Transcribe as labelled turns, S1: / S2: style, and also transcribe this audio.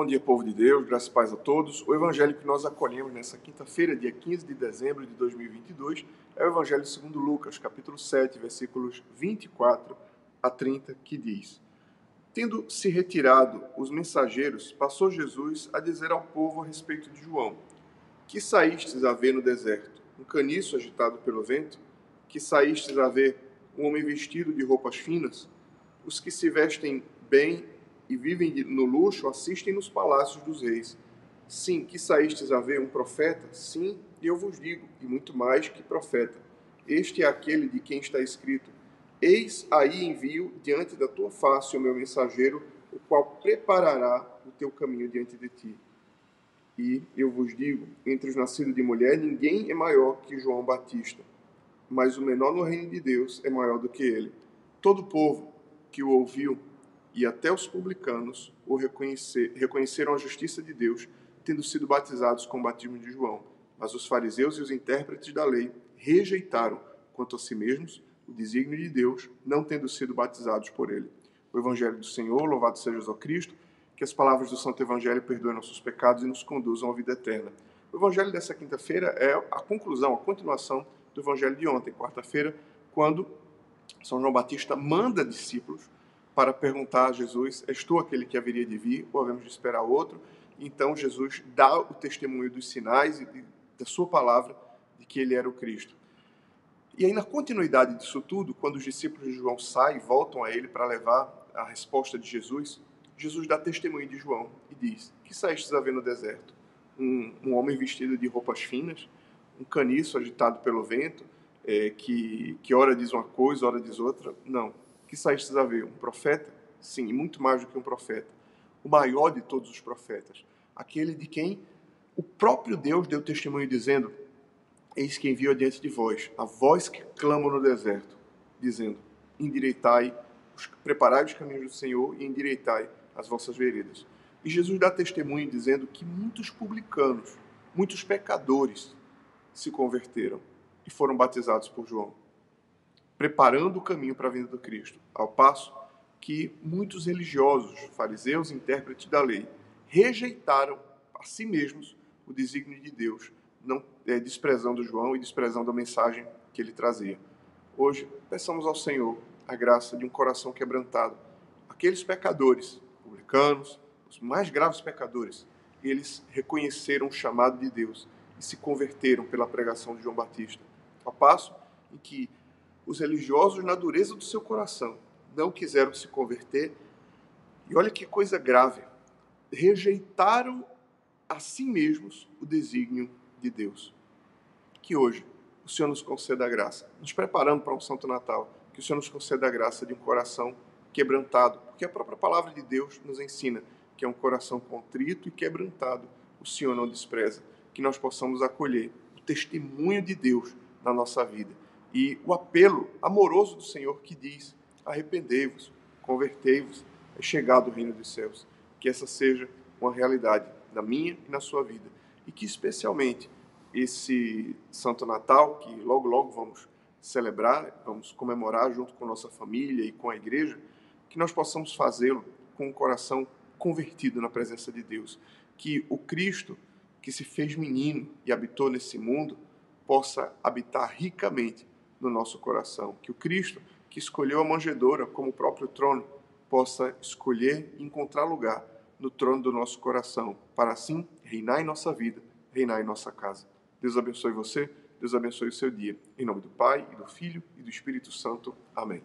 S1: Bom dia, povo de Deus, graças e paz a todos. O evangelho que nós acolhemos nessa quinta-feira, dia 15 de dezembro de 2022, é o evangelho segundo Lucas, capítulo 7, versículos 24 a 30, que diz: Tendo se retirado os mensageiros, passou Jesus a dizer ao povo a respeito de João: Que saístes a ver no deserto? Um caniço agitado pelo vento? Que saístes a ver um homem vestido de roupas finas? Os que se vestem bem e vivem no luxo assistem nos palácios dos reis. Sim, que saístes a ver um profeta? Sim, e eu vos digo, e muito mais que profeta. Este é aquele de quem está escrito: Eis aí envio diante da tua face o meu mensageiro, o qual preparará o teu caminho diante de ti. E eu vos digo: entre os nascidos de mulher, ninguém é maior que João Batista, mas o menor no reino de Deus é maior do que ele. Todo povo que o ouviu e até os publicanos o reconhecer, reconheceram a justiça de Deus, tendo sido batizados com o batismo de João. Mas os fariseus e os intérpretes da lei rejeitaram, quanto a si mesmos, o desígnio de Deus, não tendo sido batizados por ele. O Evangelho do Senhor, louvado seja Jesus Cristo, que as palavras do Santo Evangelho perdoem nossos pecados e nos conduzam à vida eterna. O Evangelho dessa quinta-feira é a conclusão, a continuação do Evangelho de ontem, quarta-feira, quando São João Batista manda discípulos para perguntar a Jesus: És tu aquele que haveria de vir ou havemos de esperar outro? Então Jesus dá o testemunho dos sinais e da sua palavra de que ele era o Cristo. E aí, na continuidade disso tudo, quando os discípulos de João saem e voltam a ele para levar a resposta de Jesus, Jesus dá testemunho de João e diz: Que saíste a ver no deserto? Um, um homem vestido de roupas finas, um caniço agitado pelo vento, é, que, que ora diz uma coisa, ora diz outra? Não que saíste a ver? Um profeta? Sim, e muito mais do que um profeta. O maior de todos os profetas. Aquele de quem o próprio Deus deu testemunho dizendo: Eis que envio adiante de vós, a voz que clama no deserto, dizendo: Endireitai, preparai os caminhos do Senhor e endireitai as vossas veredas. E Jesus dá testemunho dizendo que muitos publicanos, muitos pecadores se converteram e foram batizados por João preparando o caminho para a vinda do Cristo, ao passo que muitos religiosos, fariseus, intérpretes da lei, rejeitaram a si mesmos o desígnio de Deus, não é, desprezando João e desprezando a mensagem que ele trazia. Hoje, peçamos ao Senhor a graça de um coração quebrantado. Aqueles pecadores, publicanos, os mais graves pecadores, eles reconheceram o chamado de Deus e se converteram pela pregação de João Batista. Ao passo em que os religiosos, na dureza do seu coração, não quiseram se converter. E olha que coisa grave. Rejeitaram a si mesmos o desígnio de Deus. Que hoje o Senhor nos conceda a graça, nos preparando para um Santo Natal, que o Senhor nos conceda a graça de um coração quebrantado, porque a própria palavra de Deus nos ensina que é um coração contrito e quebrantado, o Senhor não despreza, que nós possamos acolher o testemunho de Deus na nossa vida e o apelo amoroso do Senhor que diz: arrependei-vos, convertei-vos, é chegado o reino dos céus. Que essa seja uma realidade na minha e na sua vida. E que especialmente esse Santo Natal, que logo logo vamos celebrar, vamos comemorar junto com nossa família e com a igreja, que nós possamos fazê-lo com o coração convertido na presença de Deus. Que o Cristo que se fez menino e habitou nesse mundo possa habitar ricamente no nosso coração. Que o Cristo, que escolheu a manjedoura como o próprio trono, possa escolher e encontrar lugar no trono do nosso coração, para assim reinar em nossa vida, reinar em nossa casa. Deus abençoe você, Deus abençoe o seu dia. Em nome do Pai, e do Filho e do Espírito Santo. Amém.